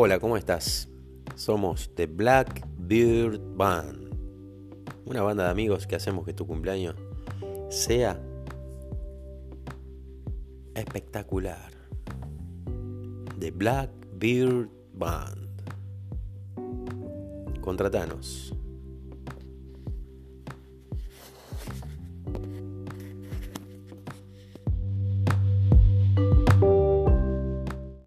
Hola, ¿cómo estás? Somos The Black Beard Band, una banda de amigos que hacemos que tu cumpleaños sea espectacular. The Black Beard Band. Contratanos